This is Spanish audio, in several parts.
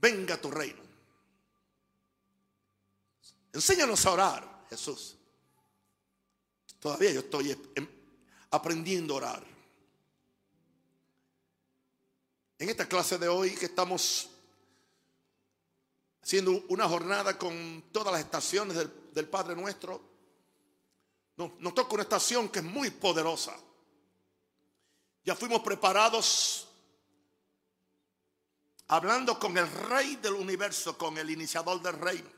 venga tu reino. Enséñanos a orar, Jesús. Todavía yo estoy em, aprendiendo a orar. En esta clase de hoy que estamos haciendo una jornada con todas las estaciones del, Padre nuestro, nos toca una estación que es muy poderosa. Ya fuimos preparados hablando con el rey del universo, con el iniciador del reino.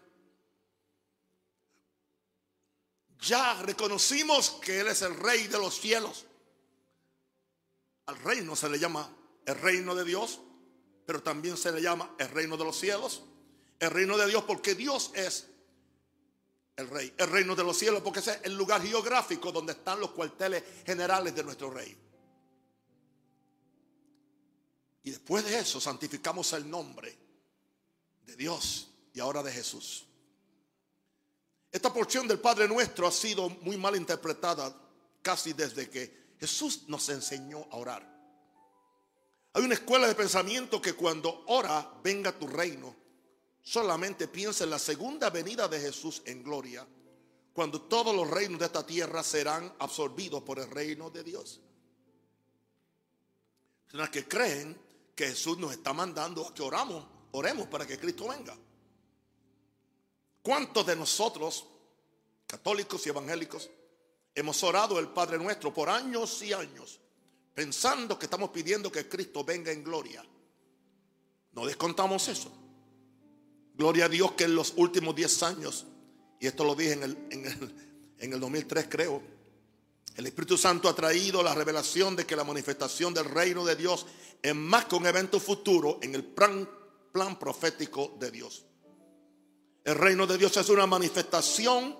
Ya reconocimos que Él es el rey de los cielos. Al reino se le llama el reino de Dios, pero también se le llama el reino de los cielos. El reino de Dios porque Dios es el rey. El reino de los cielos porque ese es el lugar geográfico donde están los cuarteles generales de nuestro rey. Y después de eso santificamos el nombre de Dios y ahora de Jesús. Esta porción del Padre Nuestro ha sido muy mal interpretada casi desde que Jesús nos enseñó a orar. Hay una escuela de pensamiento que cuando ora, venga tu reino, solamente piensa en la segunda venida de Jesús en gloria, cuando todos los reinos de esta tierra serán absorbidos por el reino de Dios. Personas que creen que Jesús nos está mandando a que oramos, oremos para que Cristo venga. ¿Cuántos de nosotros, católicos y evangélicos, hemos orado el Padre nuestro por años y años, pensando que estamos pidiendo que Cristo venga en gloria? No descontamos eso. Gloria a Dios que en los últimos 10 años, y esto lo dije en el, en el, en el 2003 creo, el Espíritu Santo ha traído la revelación de que la manifestación del reino de Dios es más que un evento futuro en el plan, profético de Dios. El reino de Dios es una manifestación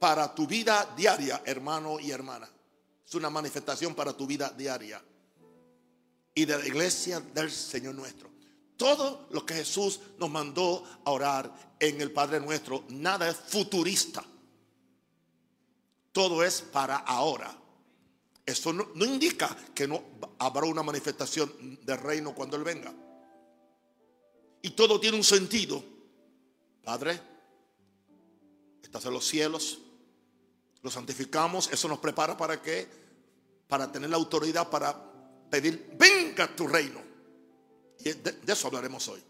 para tu vida diaria, hermano y hermana. Es una manifestación para tu vida diaria. Y de la iglesia del Señor nuestro. Todo lo que Jesús nos mandó a orar en el Padre nuestro, nada es futurista. Todo es para ahora. Eso no, indica que no habrá una manifestación del reino cuando Él venga. Y todo tiene un sentido. Padre, estás en los cielos, lo santificamos, eso nos prepara para qué? Para tener la autoridad para pedir, venga tu reino. Y de eso hablaremos hoy.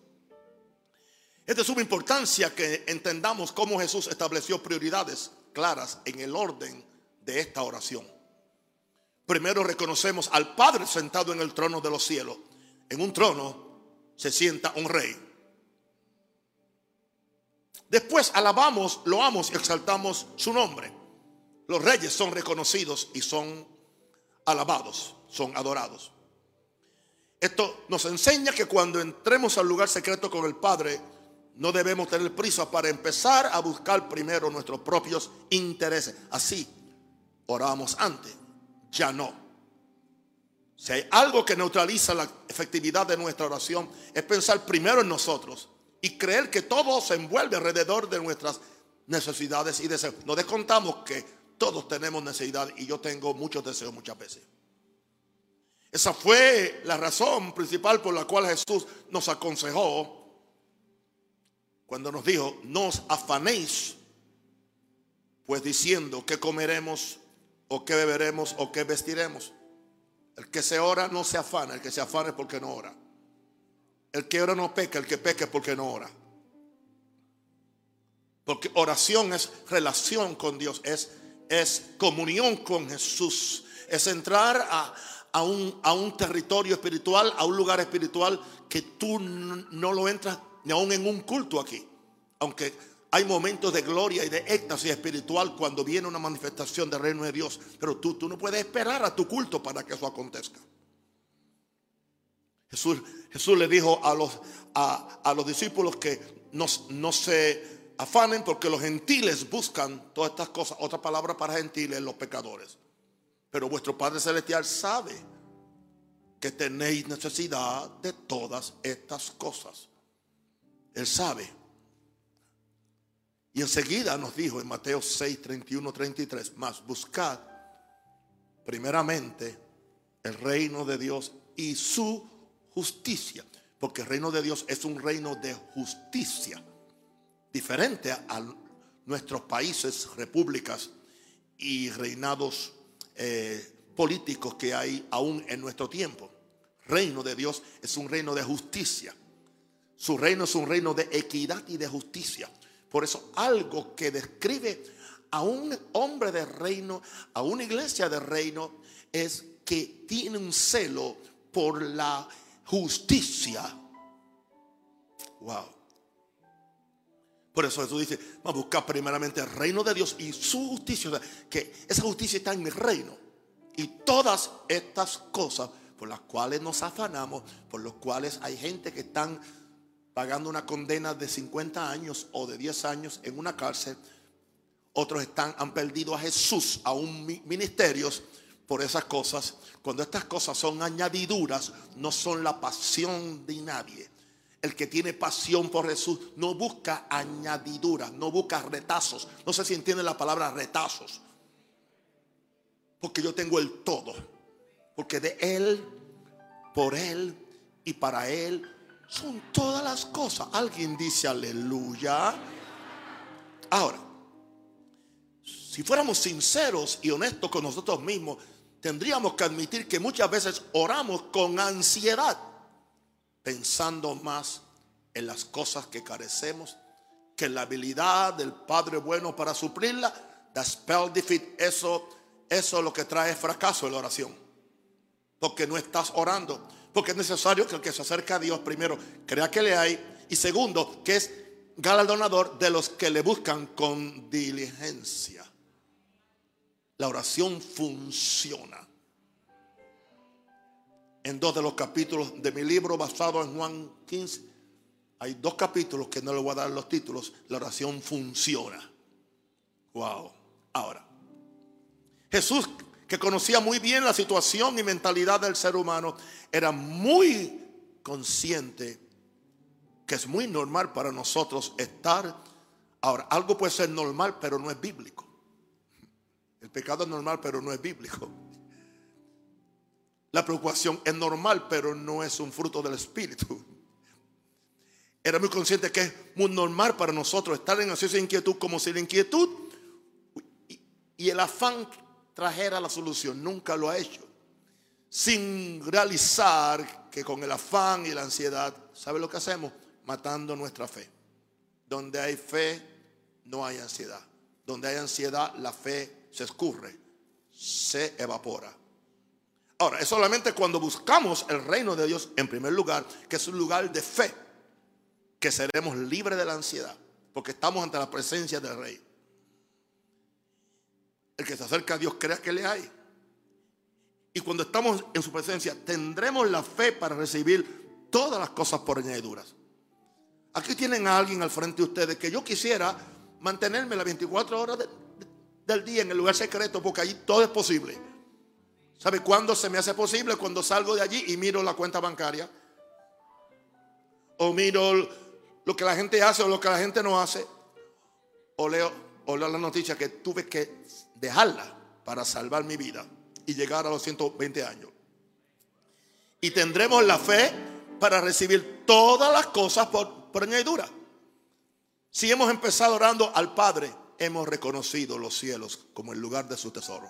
Es de suma importancia que entendamos cómo Jesús estableció prioridades claras en el orden de esta oración. Primero reconocemos al Padre sentado en el trono de los cielos. En un trono se sienta un rey. Después alabamos, loamos y exaltamos su nombre. Los reyes son reconocidos y son alabados, son adorados. Esto nos enseña que cuando entremos al lugar secreto con el Padre, no debemos tener prisa para empezar a buscar primero nuestros propios intereses. Así orábamos antes, ya no. Si hay algo que neutraliza la efectividad de nuestra oración, es pensar primero en nosotros y creer que todo se envuelve alrededor de nuestras necesidades y deseos. No descontamos que todos tenemos necesidad y yo tengo muchos deseos muchas veces. Esa fue la razón principal por la cual Jesús nos aconsejó cuando nos dijo, no os afanéis, pues diciendo qué comeremos o qué beberemos o qué vestiremos. El que se ora no se afana, el que se afana es porque no ora. El que ora no peca, el que peca es porque no ora. Porque oración es relación con Dios, es, es comunión con Jesús, es entrar a, a, un, a un territorio espiritual, a un lugar espiritual que tú no lo entras ni aún en un culto aquí. Aunque hay momentos de gloria y de éxtasis espiritual cuando viene una manifestación del reino de Dios. Pero tú, tú no puedes esperar a tu culto para que eso acontezca. Jesús, Jesús le dijo a los, a, los discípulos que no, no se afanen porque los gentiles buscan todas estas cosas. Otra palabra para gentiles, los pecadores. Pero vuestro Padre Celestial sabe que tenéis necesidad de todas estas cosas. Él sabe. Y enseguida nos dijo en Mateo 6, 31, 33, más buscad primeramente el reino de Dios y su justicia. Porque el reino de Dios es un reino de justicia, diferente a nuestros países, repúblicas y reinados eh, políticos que hay aún en nuestro tiempo. Reino de Dios es un reino de justicia. Su reino es un reino de equidad y de justicia. Por eso algo que describe a un hombre de reino, a una iglesia de reino, es que tiene un celo por la justicia. Wow. Por eso Jesús dice, vamos a buscar primeramente el reino de Dios y su justicia. que esa justicia está en mi reino. Y todas estas cosas por las cuales nos afanamos, por las cuales hay gente que están pagando una condena de 50 años o de 10 años en una cárcel. Otros están, han perdido a Jesús, a un ministerios por esas cosas. Cuando estas cosas son añadiduras, no son la pasión de nadie. El que tiene pasión por Jesús no busca añadiduras, no busca retazos. No sé si entienden la palabra retazos. Porque yo tengo el todo. Porque de Él, por Él y para Él son todas las cosas. Alguien dice aleluya. Ahora, si fuéramos sinceros y honestos con nosotros mismos, tendríamos que admitir que muchas veces oramos con ansiedad, pensando más en las cosas que carecemos que en la habilidad del Padre bueno para suplirla. The spell defeat, eso, eso es lo que trae fracaso en la oración. Porque no estás orando. Porque es necesario que el que se acerca a Dios primero crea que le hay. Y segundo, que es galardonador de los que le buscan con diligencia la oración funciona. En dos de los capítulos de mi libro basado en Juan 15, hay dos capítulos que no le voy a dar los títulos. La oración funciona. Wow. Ahora, Jesús, que conocía muy bien la situación y mentalidad del ser humano, era muy consciente que es muy normal para nosotros estar. Ahora, algo puede ser normal, pero no es bíblico. El pecado es normal, pero no es bíblico. La preocupación es normal, pero no es un fruto del Espíritu. Era muy consciente que es muy normal para nosotros estar en ansiosa inquietud como si la inquietud y el afán trajera la solución. Nunca lo ha hecho. Sin realizar que con el afán y la ansiedad, ¿sabe lo que hacemos? Matando nuestra fe. Donde hay fe, no hay ansiedad. Donde hay ansiedad, la fe se escurre, se evapora. Ahora, es solamente cuando buscamos el reino de Dios en primer lugar, que es un lugar de fe, que seremos libres de la ansiedad, porque estamos ante la presencia del rey. El que se acerca a Dios crea que le hay. Y cuando estamos en su presencia, tendremos la fe para recibir todas las cosas por añadiduras. Aquí tienen a alguien al frente de ustedes que yo quisiera mantenerme las 24 horas de, del día en el lugar secreto porque allí todo es posible. ¿Sabe cuándo se me hace posible? Cuando salgo de allí y miro la cuenta bancaria. O miro lo que la gente hace o lo que la gente no hace. O leo, o leo la noticia que tuve que dejarla para salvar mi vida y llegar a los 120 años. Y tendremos la fe para recibir todas las cosas por, por añadidura. Si hemos empezado orando al Padre, hemos reconocido los cielos como el lugar de su tesoro.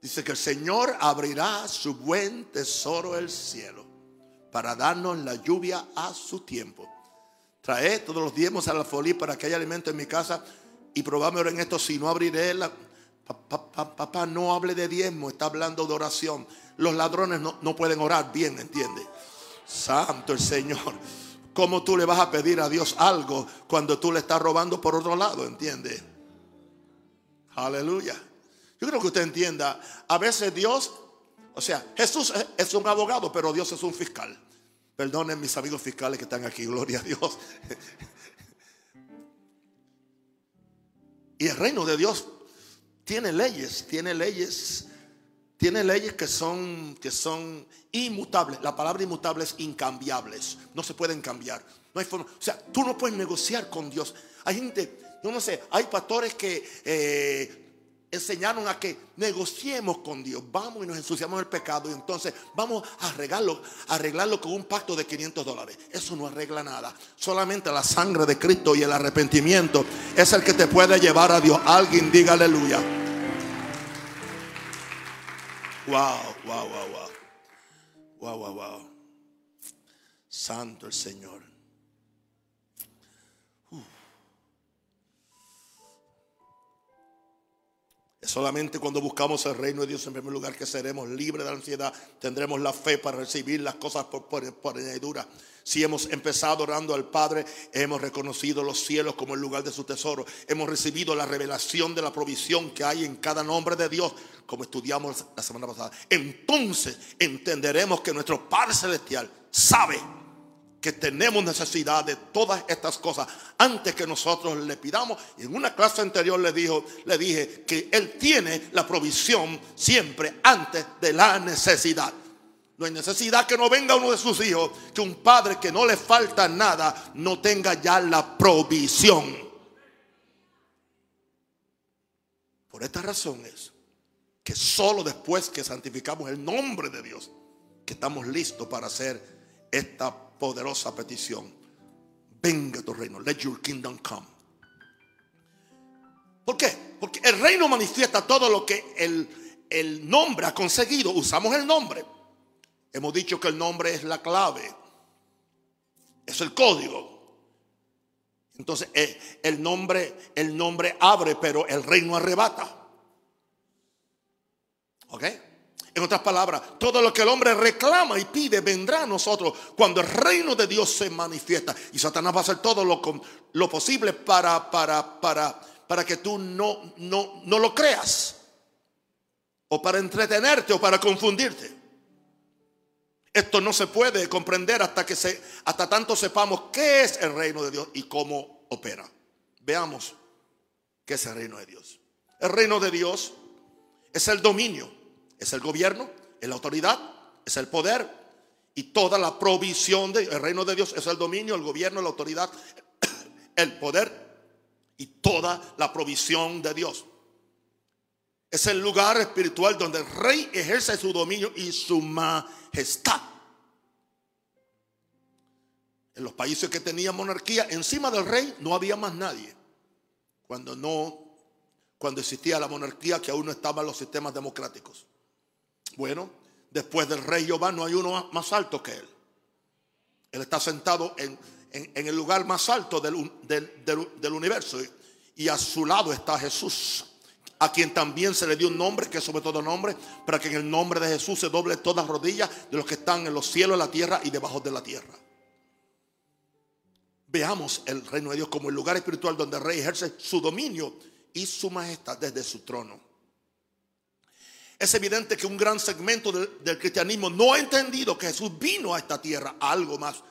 Dice que el Señor abrirá su buen tesoro el cielo para darnos la lluvia a su tiempo. Trae todos los diezmos a la folía para que haya alimento en mi casa y probame en esto si no abriré la... Papá, no hable de diezmo, está hablando de oración. Los ladrones no, no pueden orar bien, ¿entiende? Santo el Señor. ¿Cómo tú le vas a pedir a Dios algo cuando tú le estás robando por otro lado? ¿Entiende? Aleluya. Yo creo que usted entienda. A veces Dios, o sea, Jesús es un abogado, pero Dios es un fiscal. Perdonen mis amigos fiscales que están aquí, gloria a Dios. Y el reino de Dios tiene leyes, tiene leyes tiene leyes que son, que son inmutables. La palabra inmutable es incambiables. No se pueden cambiar. No hay forma. O sea, tú no puedes negociar con Dios. Hay gente, yo no sé, hay pastores que eh, enseñaron a que negociemos con Dios. Vamos y nos ensuciamos el pecado y entonces vamos a arreglarlo, arreglarlo con un pacto de 500 dólares. Eso no arregla nada. Solamente la sangre de Cristo y el arrepentimiento es el que te puede llevar a Dios. Alguien diga aleluya. Wow, wow, wow, wow. Wow, wow, wow. Santo el Señor. Solamente cuando buscamos el reino de Dios en primer lugar que seremos libres de la ansiedad, tendremos la fe para recibir las cosas por, por, añadidura. Si hemos empezado orando al Padre, hemos reconocido los cielos como el lugar de su tesoro, hemos recibido la revelación de la provisión que hay en cada nombre de Dios, como estudiamos la semana pasada. Entonces entenderemos que nuestro Padre Celestial sabe que tenemos necesidad de todas estas cosas antes que nosotros le pidamos. Y en una clase anterior le, dijo, le dije que Él tiene la provisión siempre antes de la necesidad. No hay necesidad que no venga uno de sus hijos, que un padre que no le falta nada no tenga ya la provisión. Por esta razón es que solo después que santificamos el nombre de Dios, que estamos listos para hacer esta poderosa petición. Venga tu reino. Let your kingdom come. ¿Por qué? Porque el reino manifiesta todo lo que el, el nombre ha conseguido. Usamos el nombre. Hemos dicho que el nombre es la clave. Es el código. Entonces, eh, el nombre, el nombre abre, pero el reino arrebata. ¿Ok? En otras palabras, todo lo que el hombre reclama y pide vendrá a nosotros cuando el reino de Dios se manifiesta. Y Satanás va a hacer todo lo, lo posible para, para, para, para que tú no, no, no lo creas. O para entretenerte o para confundirte. Esto no se puede comprender hasta que se, hasta tanto sepamos qué es el reino de Dios y cómo opera. Veamos qué es el reino de Dios. El reino de Dios es el dominio es el gobierno, es la autoridad, es el poder y toda la provisión del reino de Dios es el dominio, el gobierno, la autoridad, el poder y toda la provisión de Dios. Es el lugar espiritual donde el rey ejerce su dominio y su majestad. En los países que tenían monarquía, encima del rey no había más nadie. Cuando no, cuando existía la monarquía, que aún no estaban los sistemas democráticos. Bueno, después del rey Jehová no hay uno más alto que él. Él está sentado en, el lugar más alto del, del, universo y a su lado está Jesús, a quien también se le dio un nombre que es sobre todo nombre, para que en el nombre de Jesús se doble todas rodillas de los que están en los cielos, en la tierra y debajo de la tierra. Veamos el reino de Dios como el lugar espiritual donde el rey ejerce su dominio y su majestad desde su trono. Es evidente que un gran segmento del, cristianismo no ha entendido que Jesús vino a esta tierra algo más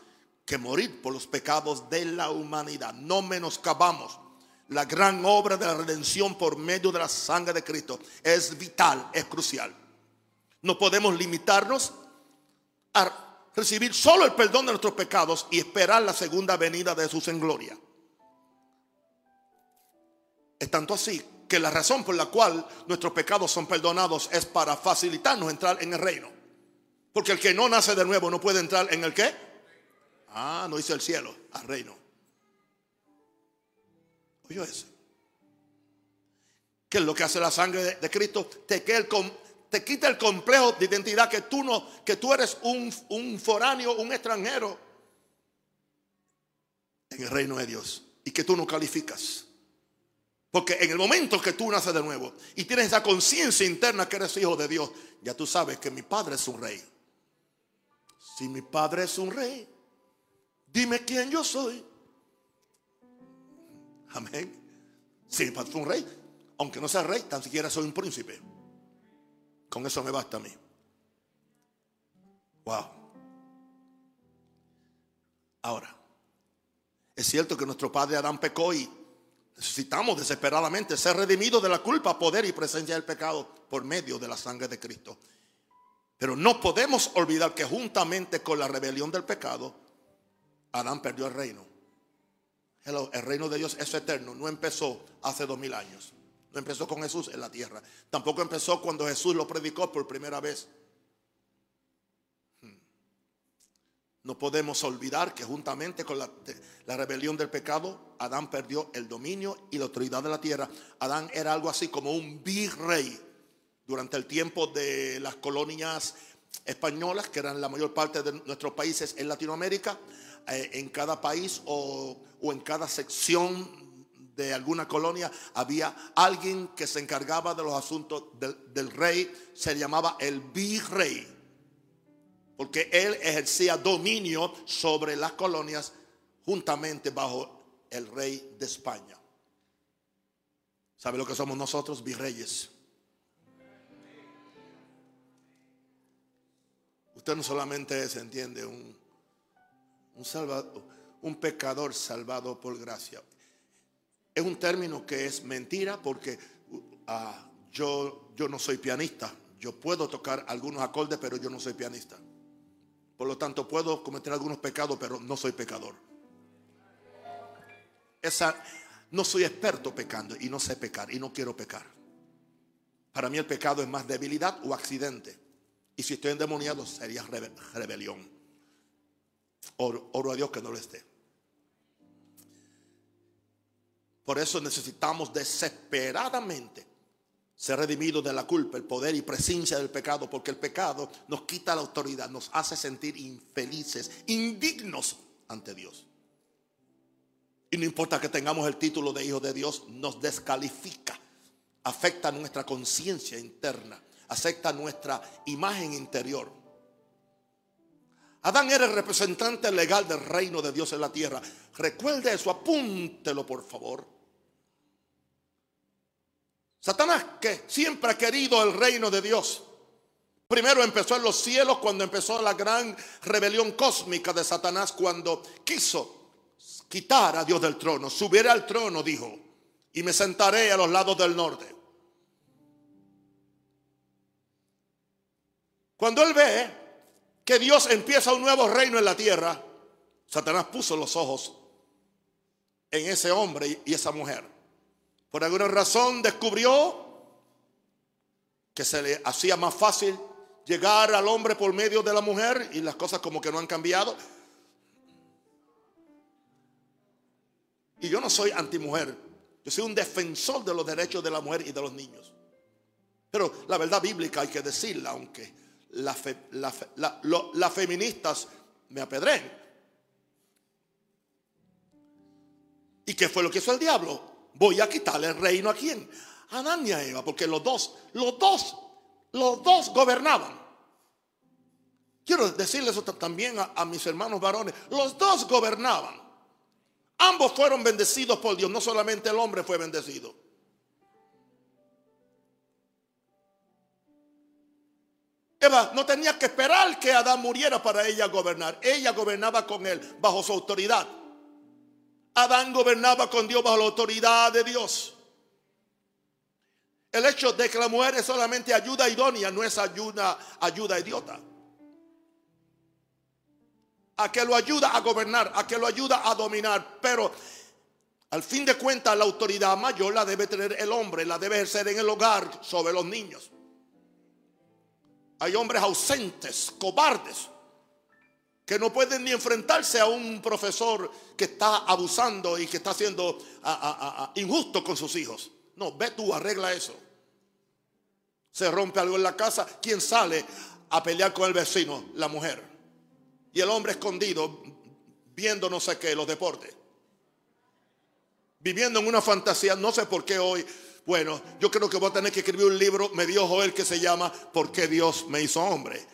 que morir por los pecados de la humanidad. No menoscabamos la gran obra de la redención por medio de la sangre de Cristo. Es vital, es crucial. No podemos limitarnos a recibir solo el perdón de nuestros pecados y esperar la segunda venida de Jesús en gloria. Es tanto así que la razón por la cual nuestros pecados son perdonados es para facilitarnos entrar en el reino. Porque el que no nace de nuevo no puede entrar en el qué? Ah, no dice el cielo, al reino. Oye eso. ¿Qué es lo que hace la sangre de, Cristo? Te, te, quita el complejo de identidad que tú no, que tú eres un, un foráneo, un extranjero en el reino de Dios y que tú no calificas. Porque en el momento que tú naces de nuevo y tienes esa conciencia interna que eres hijo de Dios, ya tú sabes que mi padre es un rey. Si mi padre es un rey, dime quién yo soy. Amén. Si mi padre es un rey, aunque no sea rey, tan siquiera soy un príncipe. Con eso me basta a mí. Wow. Ahora, es cierto que nuestro padre Adán pecó y Necesitamos desesperadamente ser redimidos de la culpa, poder y presencia del pecado por medio de la sangre de Cristo. Pero no podemos olvidar que juntamente con la rebelión del pecado, Adán perdió el reino. el reino de Dios es eterno, no empezó hace dos mil años. No empezó con Jesús en la tierra. Tampoco empezó cuando Jesús lo predicó por primera vez. No podemos olvidar que juntamente con la, la, rebelión del pecado, Adán perdió el dominio y la autoridad de la tierra. Adán era algo así como un virrey durante el tiempo de las colonias españolas, que eran la mayor parte de nuestros países en Latinoamérica. Eh, en cada país o, en cada sección de alguna colonia había alguien que se encargaba de los asuntos del, rey, se llamaba el virrey, porque él ejercía dominio sobre las colonias juntamente bajo el rey de España. ¿Sabe lo que somos nosotros? Virreyes. Usted no solamente se entiende un un, pecador salvado por gracia. Es un término que es mentira porque uh, yo, yo no soy pianista. Yo puedo tocar algunos acordes, pero yo no soy pianista. Por lo tanto, puedo cometer algunos pecados, pero no soy pecador. Esa, no soy experto pecando y no sé pecar y no quiero pecar. Para mí el pecado es más debilidad o accidente. Y si estoy endemoniado sería rebelión. Oro, a Dios que no lo esté. Por eso necesitamos desesperadamente ser redimidos de la culpa, el poder y presencia del pecado, porque el pecado nos quita la autoridad, nos hace sentir infelices, indignos ante Dios. Y no importa que tengamos el título de hijo de Dios, nos descalifica, afecta nuestra conciencia interna, afecta nuestra imagen interior. Adán era el representante legal del reino de Dios en la tierra. Recuerde eso, apúntelo por favor. Satanás que siempre ha querido el reino de Dios. Primero empezó en los cielos cuando empezó la gran rebelión cósmica de Satanás cuando quiso quitar a Dios del trono. Subiré al trono, dijo, y me sentaré a los lados del norte. Cuando él ve que Dios empieza un nuevo reino en la tierra, Satanás puso los ojos en ese hombre y esa mujer. Por alguna razón descubrió que se le hacía más fácil llegar al hombre por medio de la mujer y las cosas como que no han cambiado. Y yo no soy antimujer, yo soy un defensor de los derechos de la mujer y de los niños. Pero la verdad bíblica hay que decirla, aunque las feministas me apedreen. ¿Y qué fue lo que hizo el diablo? Voy a quitarle el reino a quién? A Adán y a Eva, porque los dos, los dos, los dos gobernaban. Quiero decirles eso también a, a mis hermanos varones. Los dos gobernaban. Ambos fueron bendecidos por Dios. No solamente el hombre fue bendecido. Eva no tenía que esperar que Adán muriera para ella gobernar. Ella gobernaba con él bajo su autoridad. Adán gobernaba con Dios bajo la autoridad de Dios. El hecho de que la mujer es solamente ayuda idónea no es ayuda, ayuda idiota. A que lo ayuda a gobernar, a que lo ayuda a dominar. Pero al fin de cuentas la autoridad mayor la debe tener el hombre, la debe ejercer en el hogar sobre los niños. Hay hombres ausentes, cobardes, que no pueden ni enfrentarse a un profesor que está abusando y que está siendo injusto con sus hijos. No, ve tú, arregla eso. Se rompe algo en la casa, ¿quién sale a pelear con el vecino? La mujer. Y el hombre escondido viendo no sé qué, los deportes. Viviendo en una fantasía, no sé por qué hoy bueno, yo creo que voy a tener que escribir un libro, me dio Joel, que se llama ¿Por qué Dios me hizo hombre?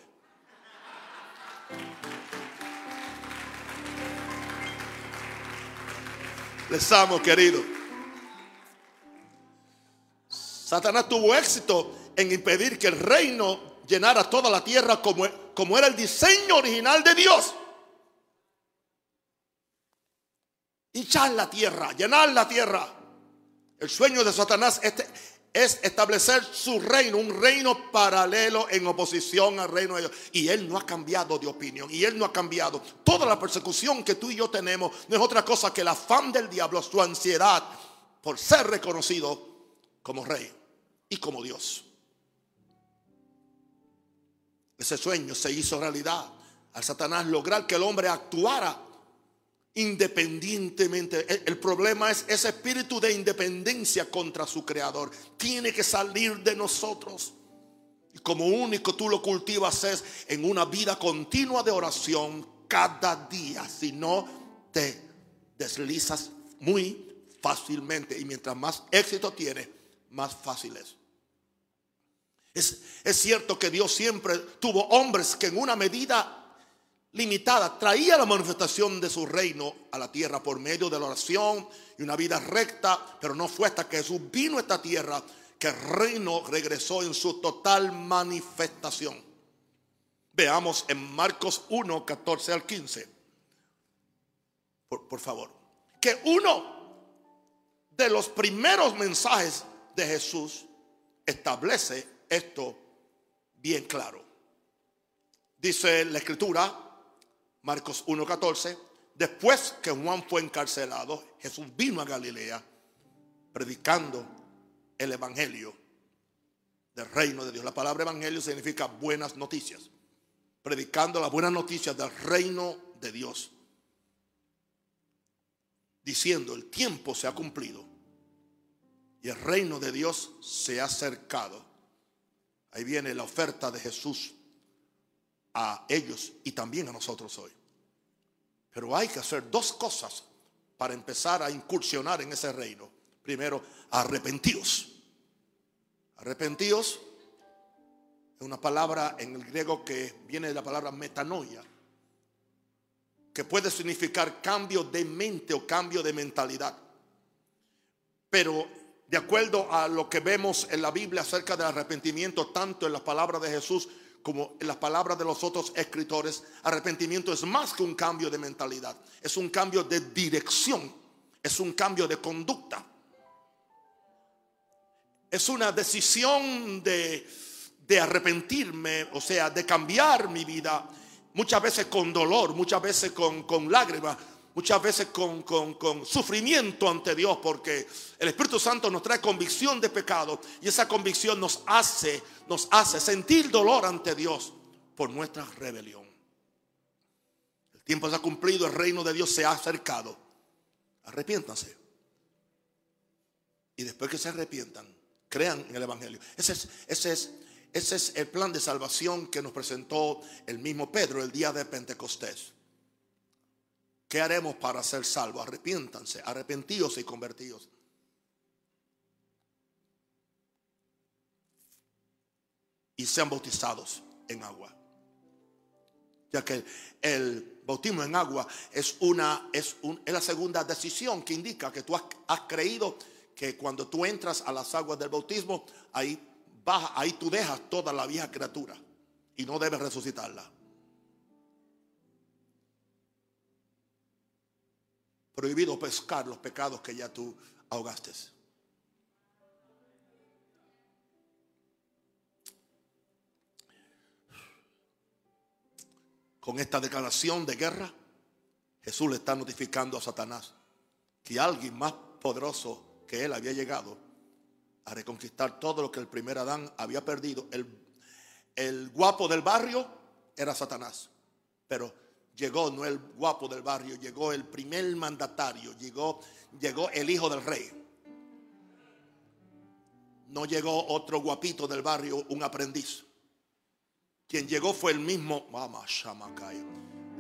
Les amo, querido. Satanás tuvo éxito en impedir que el reino llenara toda la tierra como, como era el diseño original de Dios. Hinchar la tierra, llenar la tierra. El sueño de Satanás es establecer su reino, un reino paralelo en oposición al reino de Dios. Y él no ha cambiado de opinión, y él no ha cambiado. Toda la persecución que tú y yo tenemos no es otra cosa que el afán del diablo, su ansiedad por ser reconocido como rey y como Dios. Ese sueño se hizo realidad al Satanás lograr que el hombre actuara independientemente. El, problema es ese espíritu de independencia contra su creador. Tiene que salir de nosotros. Y como único tú lo cultivas es en una vida continua de oración cada día. Si no, te deslizas muy fácilmente. Y mientras más éxito tienes, más fácil es. es. Es cierto que Dios siempre tuvo hombres que en una medida limitada traía la manifestación de su reino a la tierra por medio de la oración y una vida recta, pero no fue hasta que Jesús vino a esta tierra que el reino regresó en su total manifestación. Veamos en Marcos 1, 14 al 15. Por, por favor. Que uno de los primeros mensajes de Jesús establece esto bien claro. Dice la escritura, Marcos 1.14, después que Juan fue encarcelado, Jesús vino a Galilea predicando el Evangelio del reino de Dios. La palabra Evangelio significa buenas noticias. Predicando las buenas noticias del reino de Dios. Diciendo, el tiempo se ha cumplido y el reino de Dios se ha acercado. Ahí viene la oferta de Jesús a ellos y también a nosotros hoy. Pero hay que hacer dos cosas para empezar a incursionar en ese reino. Primero, arrepentíos. Arrepentíos es una palabra en el griego que viene de la palabra metanoia, que puede significar cambio de mente o cambio de mentalidad. Pero de acuerdo a lo que vemos en la Biblia acerca del arrepentimiento, tanto en las palabras de Jesús como en las palabras de los otros escritores, arrepentimiento es más que un cambio de mentalidad, es un cambio de dirección, es un cambio de conducta. Es una decisión de, arrepentirme, o sea, de cambiar mi vida, muchas veces con dolor, muchas veces con, con lágrimas, muchas veces con, sufrimiento ante Dios, porque el Espíritu Santo nos trae convicción de pecado y esa convicción nos hace, nos hace sentir dolor ante Dios por nuestra rebelión. El tiempo se ha cumplido, el reino de Dios se ha acercado. Arrepiéntanse. Y después que se arrepientan, crean en el Evangelio. Ese es, ese es, ese es el plan de salvación que nos presentó el mismo Pedro el día de Pentecostés. ¿Qué haremos para ser salvos? Arrepiéntanse, arrepentidos y convertidos. Y sean bautizados en agua. Ya que el bautismo en agua es, una, es, es la segunda decisión que indica que tú has, has, creído que cuando tú entras a las aguas del bautismo, ahí, baja, ahí tú dejas toda la vieja criatura y no debes resucitarla. Prohibido pescar los pecados que ya tú ahogaste. Con esta declaración de guerra, Jesús le está notificando a Satanás que alguien más poderoso que él había llegado a reconquistar todo lo que el primer Adán había perdido. El, el guapo del barrio era Satanás, pero llegó no el guapo del barrio, llegó el primer mandatario, llegó, llegó el hijo del rey. No llegó otro guapito del barrio, un aprendiz. Quien llegó fue el mismo,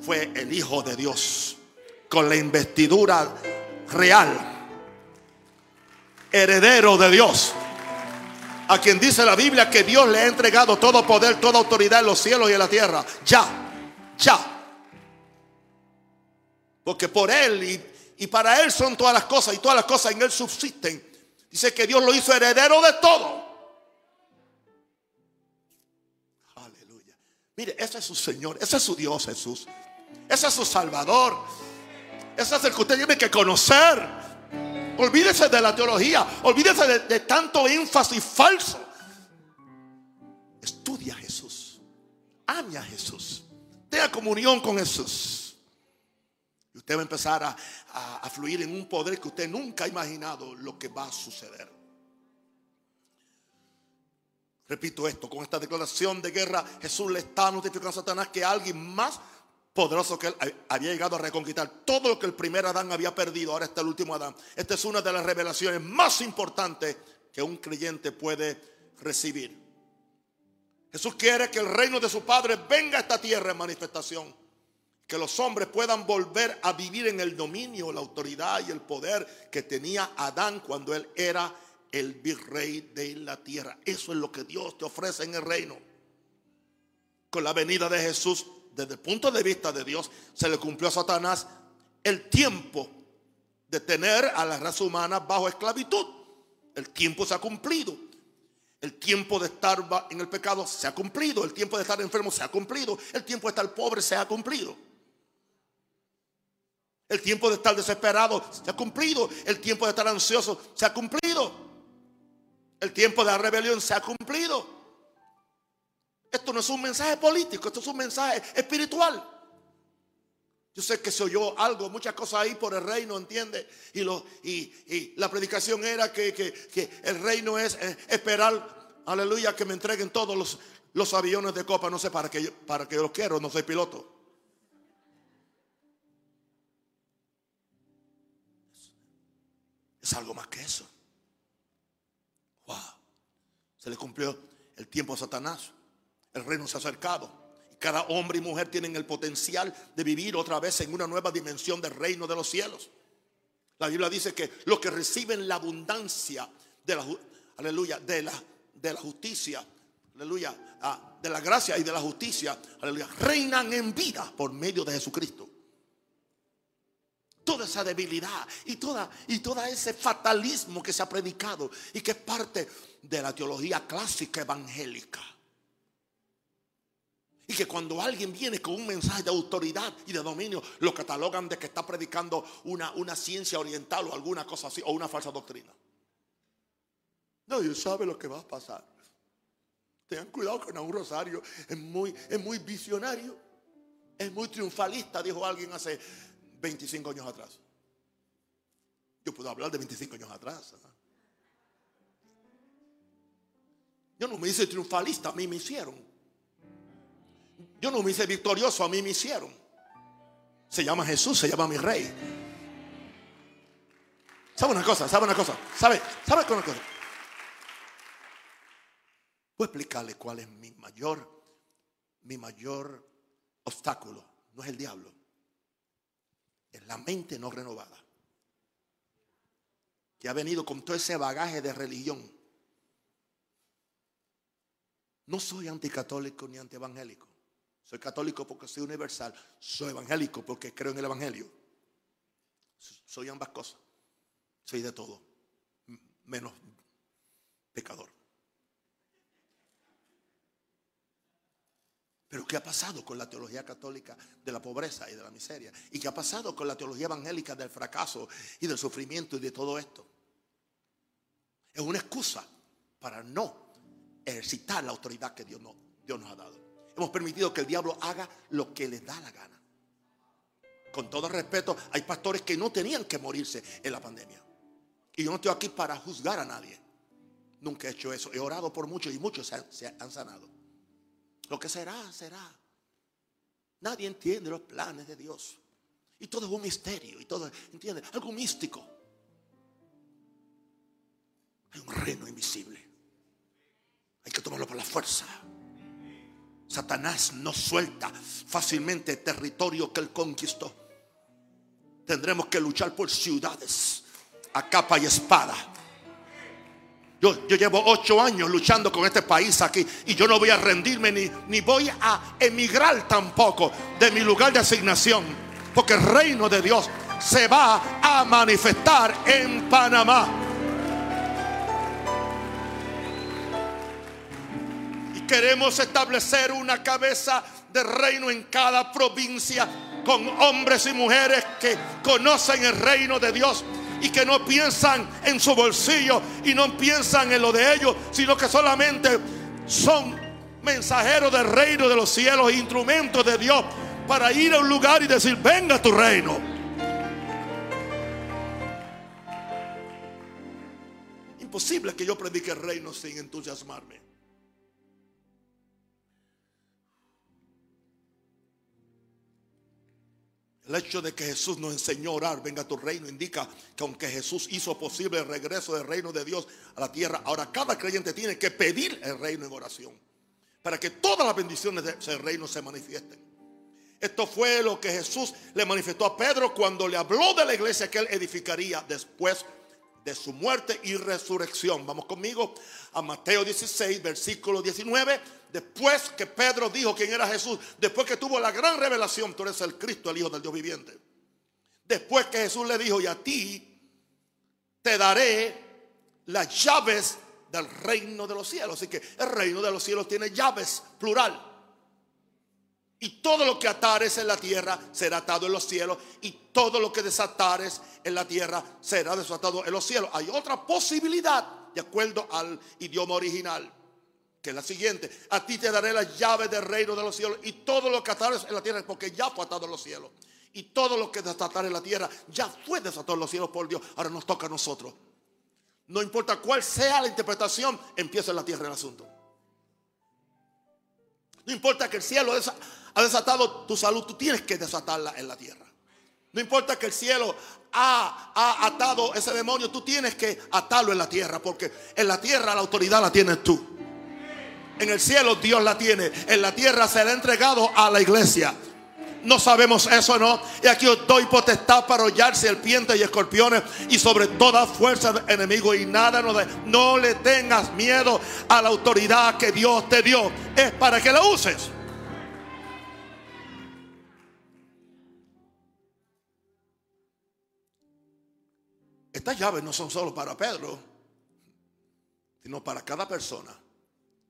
fue el hijo de Dios, con la investidura real, heredero de Dios a quien dice la Biblia que Dios le ha entregado todo poder, toda autoridad en los cielos y en la tierra. Ya, ya. Porque por Él y, para Él son todas las cosas y todas las cosas en Él subsisten. Dice que Dios lo hizo heredero de todo. Aleluya. Mire, ese es su Señor, ese es su Dios Jesús. Ese es su Salvador. Ese es el que usted tiene que conocer. Olvídese de la teología. Olvídese de, de tanto énfasis falso. Estudia a Jesús. Ame a Jesús. Tenga comunión con Jesús. Usted va a empezar a, fluir en un poder que usted nunca ha imaginado lo que va a suceder. Repito esto, con esta declaración de guerra, Jesús le está notificando a Satanás que alguien más poderoso que él había llegado a reconquistar todo lo que el primer Adán había perdido, ahora está el último Adán. Esta es una de las revelaciones más importantes que un creyente puede recibir. Jesús quiere que el reino de su Padre venga a esta tierra en manifestación. Que los hombres puedan volver a vivir en el dominio, la autoridad y el poder que tenía Adán cuando él era el virrey de la tierra. Eso es lo que Dios te ofrece en el reino. Con la venida de Jesús, desde el punto de vista de Dios, se le cumplió a Satanás el tiempo de tener a la raza humana bajo esclavitud. El tiempo se ha cumplido. El tiempo de estar en el pecado se ha cumplido. El tiempo de estar enfermo se ha cumplido. El tiempo de estar pobre se ha cumplido. El tiempo de estar desesperado se ha cumplido. El tiempo de estar ansioso se ha cumplido. El tiempo de la rebelión se ha cumplido. Esto no es un mensaje político, esto es un mensaje espiritual. Yo sé que se oyó algo, muchas cosas ahí por el reino, ¿entiende? Y, lo, y, la predicación era que, el reino es eh, esperar, aleluya, que me entreguen todos los, los aviones de copa. No sé para qué, para que yo los quiero, no soy piloto. Es algo más que eso. Wow. Se le cumplió el tiempo a Satanás. El reino se ha acercado. Y cada hombre y mujer tienen el potencial de vivir otra vez en una nueva dimensión del reino de los cielos. La Biblia dice que los que reciben la abundancia de la, aleluya, de la, de la justicia, aleluya, ah, de la gracia y de la justicia, aleluya, reinan en vida por medio de Jesucristo toda esa debilidad y toda y todo ese fatalismo que se ha predicado y que es parte de la teología clásica evangélica. Y que cuando alguien viene con un mensaje de autoridad y de dominio, lo catalogan de que está predicando una, una ciencia oriental o alguna cosa así, o una falsa doctrina. No, Dios sabe lo que va a pasar. Tengan cuidado con un rosario. Es muy, es muy visionario. Es muy triunfalista, dijo alguien hace 25 años atrás. Yo puedo hablar de 25 años atrás. Yo no me hice triunfalista, a mí me hicieron. Yo no me hice victorioso, a mí me hicieron. Se llama Jesús, se llama mi rey. ¿Sabe una cosa? ¿Sabe una cosa? ¿Sabe? ¿Sabe una cosa? Voy a explicarle cuál es mi mayor, mi mayor obstáculo. No es el diablo la mente no renovada. Que ha venido con todo ese bagaje de religión. No soy anticatólico ni antievangélico. Soy católico porque soy universal. Soy evangélico porque creo en el evangelio. Soy ambas cosas. Soy de todo. Menos pecador. Pero ¿qué ha pasado con la teología católica de la pobreza y de la miseria? ¿Y qué ha pasado con la teología evangélica del fracaso y del sufrimiento y de todo esto? Es una excusa para no ejercitar la autoridad que Dios, nos ha dado. Hemos permitido que el diablo haga lo que le da la gana. Con todo respeto, hay pastores que no tenían que morirse en la pandemia. Y yo no estoy aquí para juzgar a nadie. Nunca he hecho eso. He orado por muchos y muchos se han sanado. Lo que será, será. Nadie entiende los planes de Dios. Y todo es un misterio. Y todo, ¿entiende? Algo místico. Hay un reino invisible. Hay que tomarlo por la fuerza. Satanás no suelta fácilmente territorio que él conquistó. Tendremos que luchar por ciudades a capa y espada yo, llevo ocho años luchando con este país aquí y yo no voy a rendirme ni, ni voy a emigrar tampoco de mi lugar de asignación. Porque el reino de Dios se va a manifestar en Panamá. Y queremos establecer una cabeza de reino en cada provincia con hombres y mujeres que conocen el reino de Dios y que no piensan en su bolsillo y no piensan en lo de ellos, sino que solamente son mensajeros del reino de los cielos, instrumentos de Dios para ir a un lugar y decir, venga tu reino. Imposible que yo predique el reino sin entusiasmarme. El hecho de que Jesús nos enseñó a orar, venga a tu reino, indica que aunque Jesús hizo posible el regreso del reino de Dios a la tierra, ahora cada creyente tiene que pedir el reino en oración para que todas las bendiciones de ese reino se manifiesten. Esto fue lo que Jesús le manifestó a Pedro cuando le habló de la iglesia que él edificaría después de su muerte y resurrección. Vamos conmigo a Mateo 16, versículo 19. Después que Pedro dijo quién era Jesús, después que tuvo la gran revelación, tú eres el Cristo, el Hijo del Dios viviente. Después que Jesús le dijo, y a ti te daré las llaves del reino de los cielos. Así que el reino de los cielos tiene llaves, plural. Y todo lo que atares en la tierra será atado en los cielos. Y todo lo que desatares en la tierra será desatado en los cielos. Hay otra posibilidad de acuerdo al idioma original. Que es la siguiente. A ti te daré las llaves del reino de los cielos. Y todo lo que atares en la tierra porque ya fue atado en los cielos. Y todo lo que desatares en la tierra ya fue desatado en los cielos por Dios. Ahora nos toca a nosotros. No importa cuál sea la interpretación, empieza en la tierra el asunto. No importa que el cielo ha desatado tu salud, tú tienes que desatarla en la tierra. No importa que el cielo ha, atado ese demonio, tú tienes que atarlo en la tierra, porque en la tierra la autoridad la tienes tú. En el cielo Dios la tiene, en la tierra se le ha entregado a la iglesia. No sabemos eso, ¿no? Y aquí os doy potestad para hollar serpientes y escorpiones y sobre toda fuerza de enemigo y nada no, no le tengas miedo a la autoridad que Dios te dio. Es para que la uses. Estas llaves no son solo para Pedro, sino para cada persona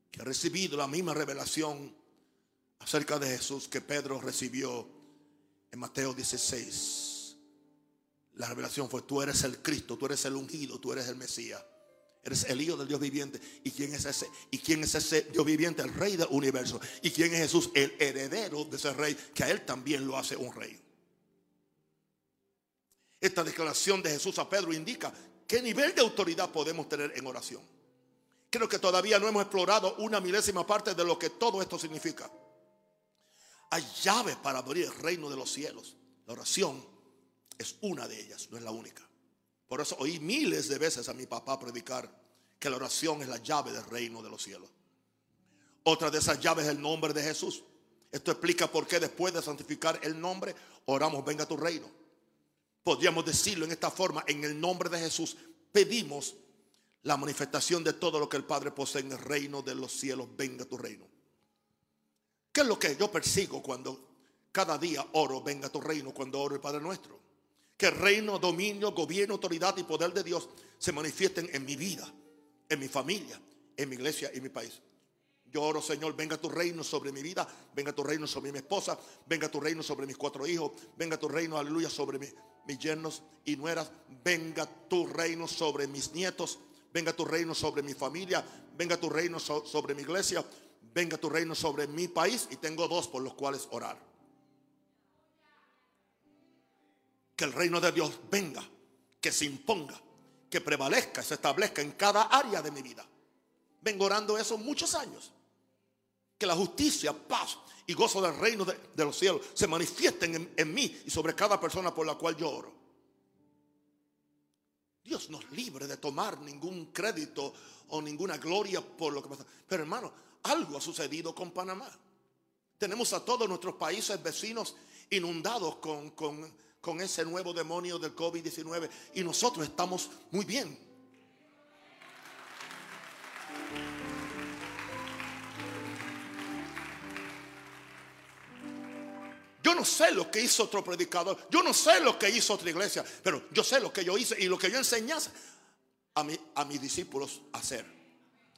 que ha recibido la misma revelación acerca de Jesús que Pedro recibió en Mateo 16. La revelación fue, tú eres el Cristo, tú eres el ungido, tú eres el Mesías. Eres el hijo del Dios viviente. ¿Y quién es ese? ¿Y quién es ese Dios viviente? El rey del universo. ¿Y quién es Jesús? El heredero de ese rey, que a él también lo hace un rey. Esta declaración de Jesús a Pedro indica qué nivel de autoridad podemos tener en oración. Creo que todavía no hemos explorado una milésima parte de lo que todo esto significa. Hay llaves para abrir el reino de los cielos. La oración es una de ellas, no es la única. Por eso oí miles de veces a mi papá predicar que la oración es la llave del reino de los cielos. Otra de esas llaves es el nombre de Jesús. Esto explica por qué después de santificar el nombre, oramos, venga tu reino podríamos decirlo en esta forma, en el nombre de Jesús, pedimos la manifestación de todo lo que el Padre posee en el reino de los cielos, venga tu reino. ¿Qué es lo que yo persigo cuando cada día oro, venga tu reino, cuando oro el Padre nuestro? Que reino, dominio, gobierno, autoridad y poder de Dios se manifiesten en mi vida, en mi familia, en mi iglesia y en mi país. Yo oro, Señor, venga tu reino sobre mi vida, venga tu reino sobre mi esposa, venga tu reino sobre mis cuatro hijos, venga tu reino, aleluya, sobre mi, mis yernos y nueras, venga tu reino sobre mis nietos, venga tu reino sobre mi familia, venga tu reino sobre mi iglesia, venga tu reino sobre mi país y tengo dos por los cuales orar. Que el reino de Dios venga, que se imponga, que prevalezca, se establezca en cada área de mi vida. Vengo orando eso muchos años. Que la justicia, paz y gozo del reino de, los cielos se manifiesten en, mí y sobre cada persona por la cual yo oro. Dios nos libre de tomar ningún crédito o ninguna gloria por lo que pasa. Pero hermano, algo ha sucedido con Panamá. Tenemos a todos nuestros países vecinos inundados con, con ese nuevo demonio del COVID-19 y nosotros estamos muy bien. Yo no sé lo que hizo otro predicador. Yo no sé lo que hizo otra iglesia. Pero yo sé lo que yo hice y lo que yo enseñé a, mis discípulos a hacer.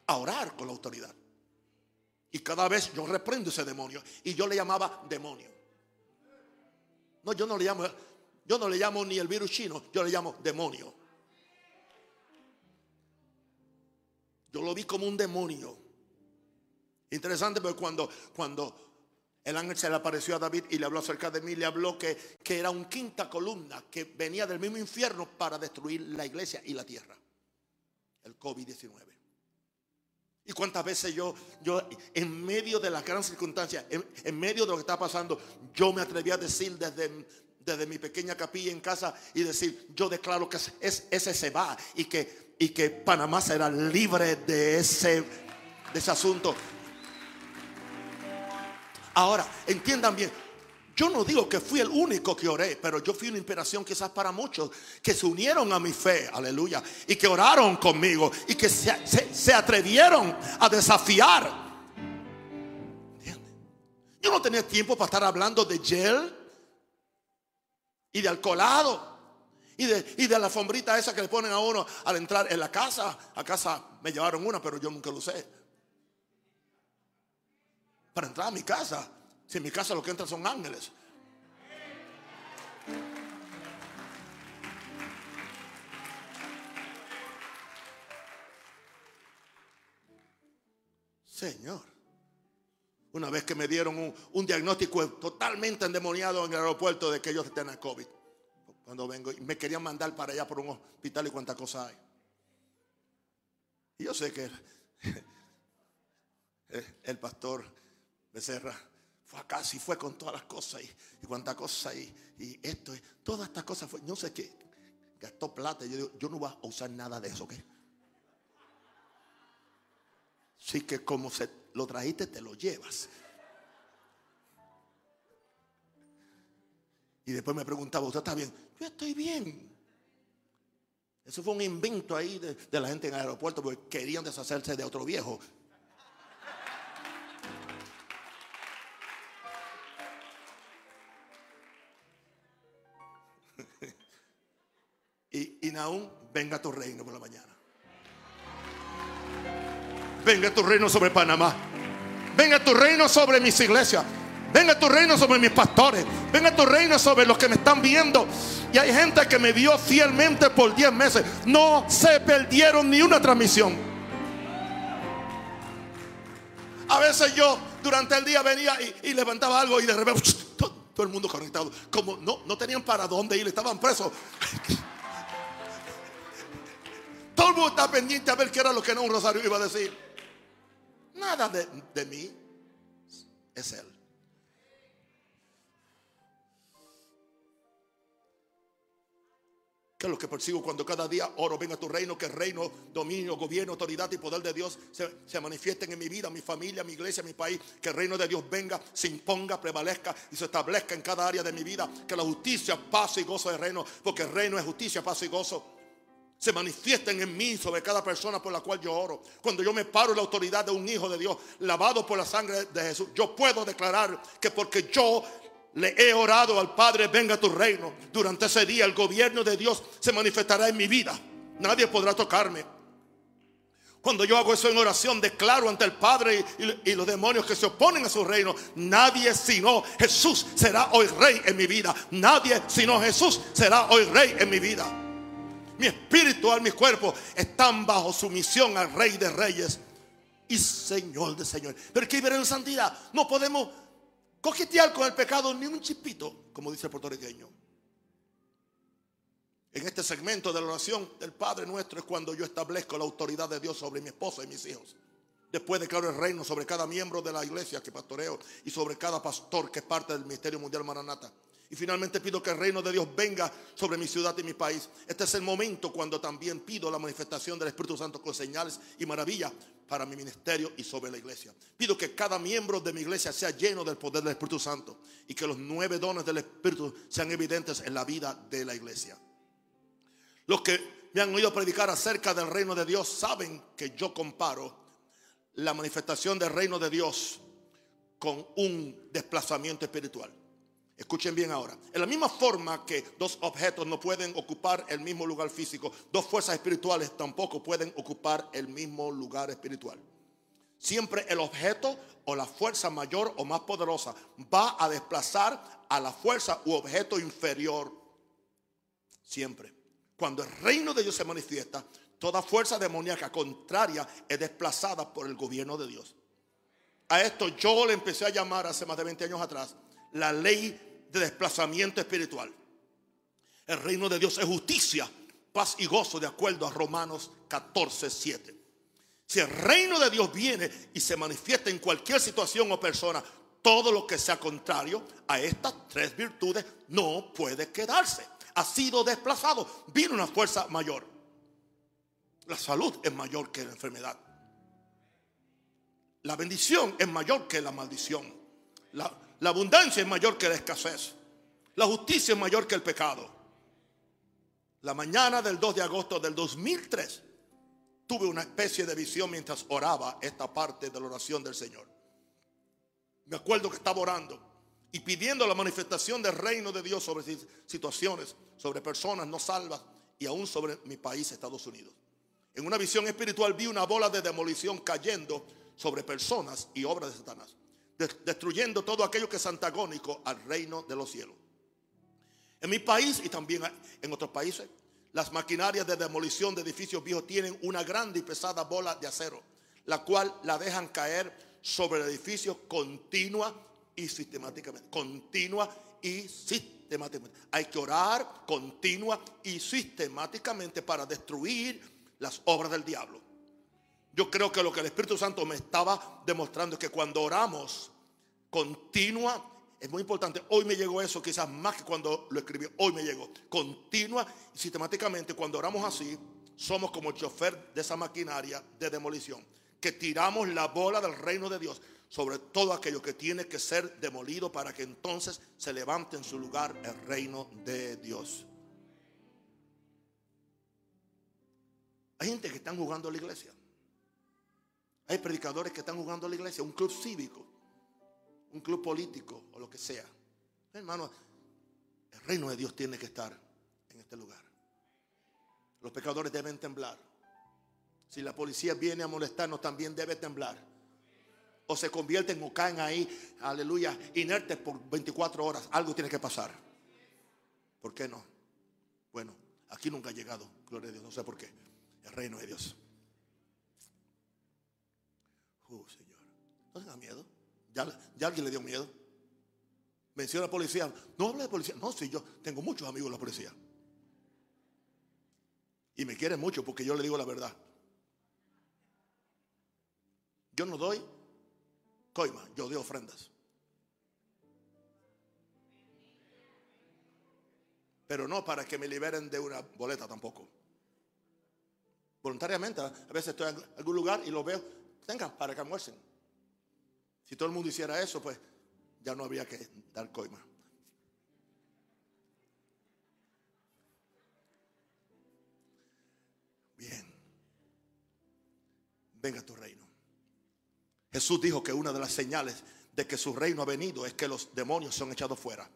A orar con la autoridad. Y cada vez yo reprendo ese demonio. Y yo le llamaba demonio. No, yo no le llamo, yo no le llamo ni el virus chino, yo le llamo demonio. Yo lo vi como un demonio. Interesante, pero cuando, cuando el ángel se le apareció a David y le habló acerca de mí, le habló que, que era un quinta columna que venía del mismo infierno para destruir la iglesia y la tierra. El COVID-19. Y cuántas veces yo, yo en medio de las grandes circunstancias, en, medio de lo que está pasando, yo me atreví a decir desde, desde mi pequeña capilla en casa y decir, yo declaro que es, ese se va y que, y que Panamá será libre de ese, de ese asunto. Ahora, entiendan bien, yo no digo que fui el único que oré, pero yo fui una inspiración quizás para muchos que se unieron a mi fe, aleluya, y que oraron conmigo y que se, atrevieron a desafiar. Yo no tenía tiempo para estar hablando de gel y de alcoholado y de, y de la alfombrita esa que le ponen a uno al entrar en la casa. A casa me llevaron una, pero yo nunca lo usé. Para entrar a mi casa si en mi casa lo que entra son ángeles. Señor. Una vez que me dieron un, diagnóstico totalmente endemoniado en el aeropuerto de que yo tenía COVID. Cuando vengo, me querían mandar para allá por un hospital y cuánta cosa hay. Y yo sé que el pastor Becerra fue acá, sí fue con todas las cosas y, y cuántas cosas y, y esto, y todas estas cosas fue, no sé qué, gastó plata. Yo digo, yo no voy a usar nada de eso, ¿ok? Sí que como se lo trajiste, te lo llevas. Y después me preguntaba, ¿usted está bien? Yo estoy bien. Eso fue un invento ahí de la gente en el aeropuerto porque querían deshacerse de otro viejo. Aún venga tu reino por la mañana. Venga tu reino sobre Panamá. Venga tu reino sobre mis iglesias. Venga tu reino sobre mis pastores. Venga tu reino sobre los que me están viendo. Y hay gente que me vio fielmente por 10 meses. No se perdieron ni una transmisión. A veces yo durante el día venía y, levantaba algo y de repente todo, el mundo conectado. Como no, no tenían para dónde ir, estaban presos. Está pendiente a ver qué era lo que no un rosario iba a decir. Nada de, de mí es Él. ¿Qué es lo que persigo cuando cada día oro? Venga tu reino, que reino, dominio, gobierno, autoridad y poder de Dios se, se, manifiesten en mi vida, mi familia, mi iglesia, mi país. Que el reino de Dios venga, se imponga, prevalezca y se establezca en cada área de mi vida. Que la justicia, paz y gozo del reino, porque el reino es justicia, paz y gozo se manifiesten en mí sobre cada persona por la cual yo oro. Cuando yo me paro en la autoridad de un hijo de Dios, lavado por la sangre de Jesús, yo puedo declarar que porque yo le he orado al Padre, venga tu reino. Durante ese día el gobierno de Dios se manifestará en mi vida. Nadie podrá tocarme. Cuando yo hago eso en oración, declaro ante el Padre y, y, los demonios que se oponen a su reino, nadie sino Jesús será hoy rey en mi vida. Nadie sino Jesús será hoy rey en mi vida mi espíritu, al mi cuerpo están bajo sumisión al Rey de Reyes y Señor de Señores. Pero que vivir en santidad. No podemos coquetear con el pecado ni un chipito, como dice el puertorriqueño. En este segmento de la oración del Padre nuestro es cuando yo establezco la autoridad de Dios sobre mi esposa y mis hijos. Después declaro el reino sobre cada miembro de la iglesia que pastoreo y sobre cada pastor que es parte del Ministerio Mundial Maranata. Y finalmente pido que el reino de Dios venga sobre mi ciudad y mi país. Este es el momento cuando también pido la manifestación del Espíritu Santo con señales y maravillas para mi ministerio y sobre la iglesia. Pido que cada miembro de mi iglesia sea lleno del poder del Espíritu Santo y que los nueve dones del Espíritu sean evidentes en la vida de la iglesia. Los que me han oído predicar acerca del reino de Dios saben que yo comparo la manifestación del reino de Dios con un desplazamiento espiritual. Escuchen bien ahora. En la misma forma que dos objetos no pueden ocupar el mismo lugar físico, dos fuerzas espirituales tampoco pueden ocupar el mismo lugar espiritual. Siempre el objeto o la fuerza mayor o más poderosa va a desplazar a la fuerza u objeto inferior. Siempre. Cuando el reino de Dios se manifiesta, toda fuerza demoníaca contraria es desplazada por el gobierno de Dios. A esto yo le empecé a llamar hace más de 20 años atrás la ley de desplazamiento espiritual. El reino de Dios es justicia, paz y gozo de acuerdo a Romanos 14, 7. Si el reino de Dios viene y se manifiesta en cualquier situación o persona, todo lo que sea contrario a estas tres virtudes no puede quedarse. Ha sido desplazado. Vino una fuerza mayor. La salud es mayor que la enfermedad. La bendición es mayor que la maldición. La, la abundancia es mayor que la escasez. La justicia es mayor que el pecado. La mañana del 2 de agosto del 2003 tuve una especie de visión mientras oraba esta parte de la oración del Señor. Me acuerdo que estaba orando y pidiendo la manifestación del reino de Dios sobre situaciones, sobre personas no salvas y aún sobre mi país, Estados Unidos. En una visión espiritual vi una bola de demolición cayendo sobre personas y obras de Satanás, destruyendo todo aquello que es antagónico al reino de los cielos. En mi país y también en otros países, las maquinarias de demolición de edificios viejos tienen una grande y pesada bola de acero, la cual la dejan caer sobre el edificio continua y sistemáticamente. Continua y sistemáticamente. Hay que orar continua y sistemáticamente para destruir las obras del diablo. Yo creo que lo que el Espíritu Santo me estaba demostrando es que cuando oramos continua es muy importante. Hoy me llegó eso, quizás más que cuando lo escribí. Hoy me llegó. Continua y sistemáticamente, cuando oramos así, somos como el chofer de esa maquinaria de demolición. Que tiramos la bola del reino de Dios sobre todo aquello que tiene que ser demolido para que entonces se levante en su lugar el reino de Dios. Hay gente que están jugando a la iglesia. Hay predicadores que están jugando a la iglesia, un club cívico un club político o lo que sea. Hermano, el reino de Dios tiene que estar en este lugar. Los pecadores deben temblar. Si la policía viene a molestarnos, también debe temblar. O se convierten o caen ahí, aleluya, inertes por 24 horas. Algo tiene que pasar. ¿Por qué no? Bueno, aquí nunca ha llegado, gloria a Dios, no sé por qué. El reino de Dios. Uh, Señor, no tenga miedo. ¿Ya, alguien le dio miedo? Menciona a policía. No habla de policía. No, sí, yo tengo muchos amigos en la policía. Y me quieren mucho porque yo le digo la verdad. Yo no doy coima, yo doy ofrendas. Pero no para que me liberen de una boleta tampoco. Voluntariamente, a veces estoy en algún lugar y lo veo, tengan para que almuercen. Si todo el mundo hiciera eso, pues ya no había que dar coima. Bien. Venga tu reino. Jesús dijo que una de las señales de que su reino ha venido es que los demonios son echados fuera.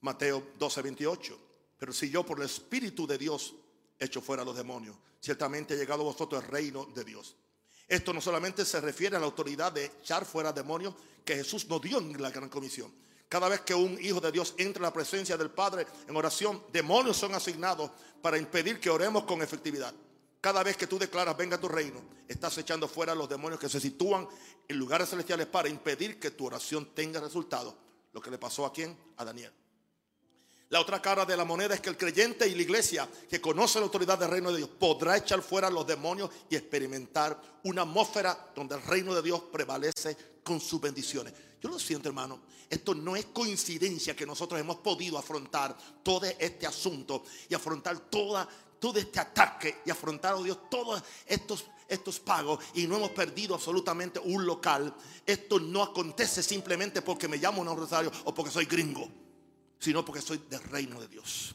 Mateo 12, 28. Pero si yo por el Espíritu de Dios echo fuera a los demonios, ciertamente ha llegado a vosotros el reino de Dios. Esto no solamente se refiere a la autoridad de echar fuera demonios que Jesús nos dio en la gran comisión. Cada vez que un hijo de Dios entra en la presencia del Padre en oración, demonios son asignados para impedir que oremos con efectividad. Cada vez que tú declaras venga tu reino, estás echando fuera los demonios que se sitúan en lugares celestiales para impedir que tu oración tenga resultado. Lo que le pasó a quién? A Daniel. La otra cara de la moneda es que el creyente y la iglesia que conoce la autoridad del reino de Dios podrá echar fuera los demonios y experimentar una atmósfera donde el reino de Dios prevalece con sus bendiciones. Yo lo siento, hermano. Esto no es coincidencia que nosotros hemos podido afrontar todo este asunto y afrontar toda, todo este ataque y afrontar, oh Dios, todos estos, estos pagos y no hemos perdido absolutamente un local. Esto no acontece simplemente porque me llamo un rosario o porque soy gringo sino porque soy del reino de Dios.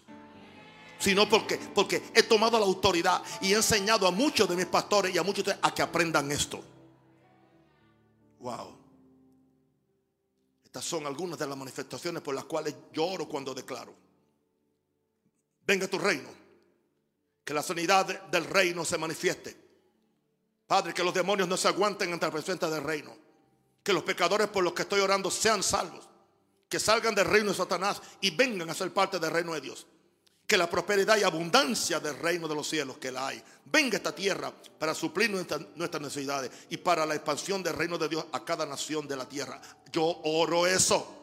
Sino porque, porque he tomado la autoridad y he enseñado a muchos de mis pastores y a muchos de ustedes a que aprendan esto. Wow. Estas son algunas de las manifestaciones por las cuales lloro cuando declaro. Venga tu reino. Que la sanidad del reino se manifieste. Padre, que los demonios no se aguanten ante la presencia del reino. Que los pecadores por los que estoy orando sean salvos que salgan del reino de Satanás y vengan a ser parte del reino de Dios. Que la prosperidad y abundancia del reino de los cielos que la hay venga a esta tierra para suplir nuestras necesidades y para la expansión del reino de Dios a cada nación de la tierra. Yo oro eso.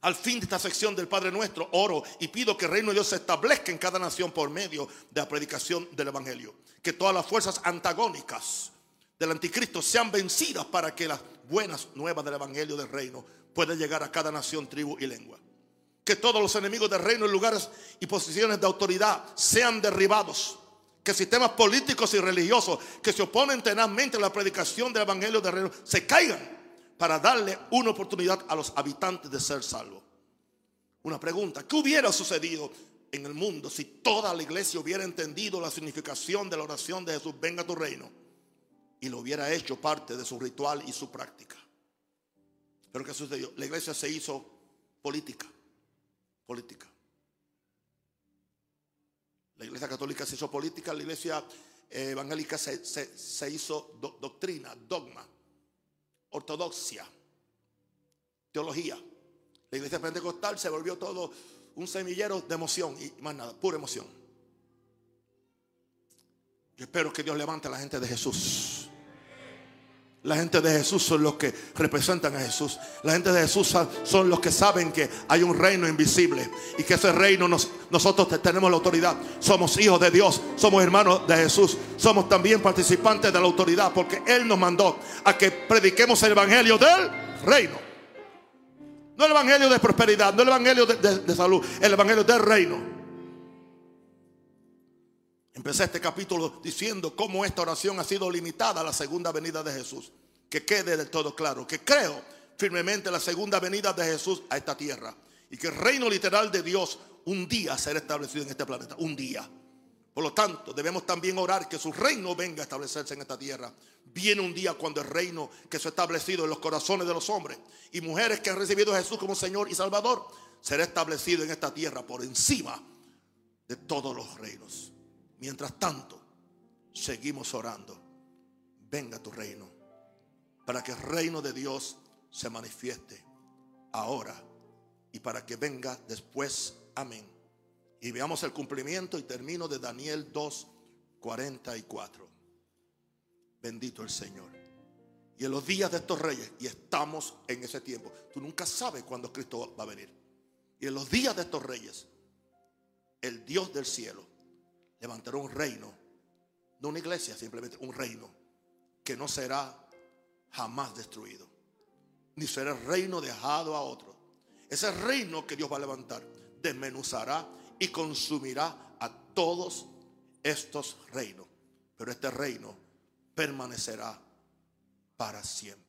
Al fin de esta sección del Padre Nuestro, oro y pido que el reino de Dios se establezca en cada nación por medio de la predicación del Evangelio. Que todas las fuerzas antagónicas del anticristo sean vencidas para que las buenas nuevas del evangelio del reino puedan llegar a cada nación, tribu y lengua. Que todos los enemigos del reino en lugares y posiciones de autoridad sean derribados. Que sistemas políticos y religiosos que se oponen tenazmente a la predicación del evangelio del reino se caigan para darle una oportunidad a los habitantes de ser salvos. Una pregunta, ¿qué hubiera sucedido en el mundo si toda la iglesia hubiera entendido la significación de la oración de Jesús, venga a tu reino, y lo hubiera hecho parte de su ritual y su práctica? Pero ¿qué sucedió? La iglesia se hizo política, política. La iglesia católica se hizo política, la iglesia eh, evangélica se, hizo doctrina, dogma, ortodoxia, teología. La iglesia pentecostal se volvió todo un semillero de emoción y más nada, pura emoción. Yo espero que Dios levante a la gente de Jesús. La gente de Jesús son los que representan a Jesús. La gente de Jesús son los que saben que hay un reino invisible y que ese reino nosotros tenemos la autoridad. Somos hijos de Dios, somos hermanos de Jesús, somos también participantes de la autoridad porque Él nos mandó a que prediquemos el evangelio del reino. No el evangelio de prosperidad, no el evangelio de, salud, el evangelio del reino. Empecé este capítulo diciendo cómo esta oración ha sido limitada a la segunda venida de Jesús. Que quede del todo claro, que creo firmemente la segunda venida de Jesús a esta tierra. Y que el reino literal de Dios un día será establecido en este planeta. Un día. Por lo tanto, debemos también orar que su reino venga a establecerse en esta tierra. Viene un día cuando el reino que se ha establecido en los corazones de los hombres y mujeres que han recibido a Jesús como Señor y Salvador será establecido en esta tierra por encima de todos los reinos. Mientras tanto, seguimos orando. Venga tu reino para que el reino de Dios se manifieste ahora y para que venga después. Amén. Y veamos el cumplimiento y termino de Daniel 2, 44. Bendito el Señor. Y en los días de estos reyes, y estamos en ese tiempo, tú nunca sabes cuándo Cristo va a venir. Y en los días de estos reyes, el Dios del cielo levantará un reino, no una iglesia, simplemente un reino, que no será jamás destruido, ni será el reino dejado a otro. Ese reino que Dios va a levantar desmenuzará y consumirá a todos estos reinos. Pero este reino permanecerá para siempre.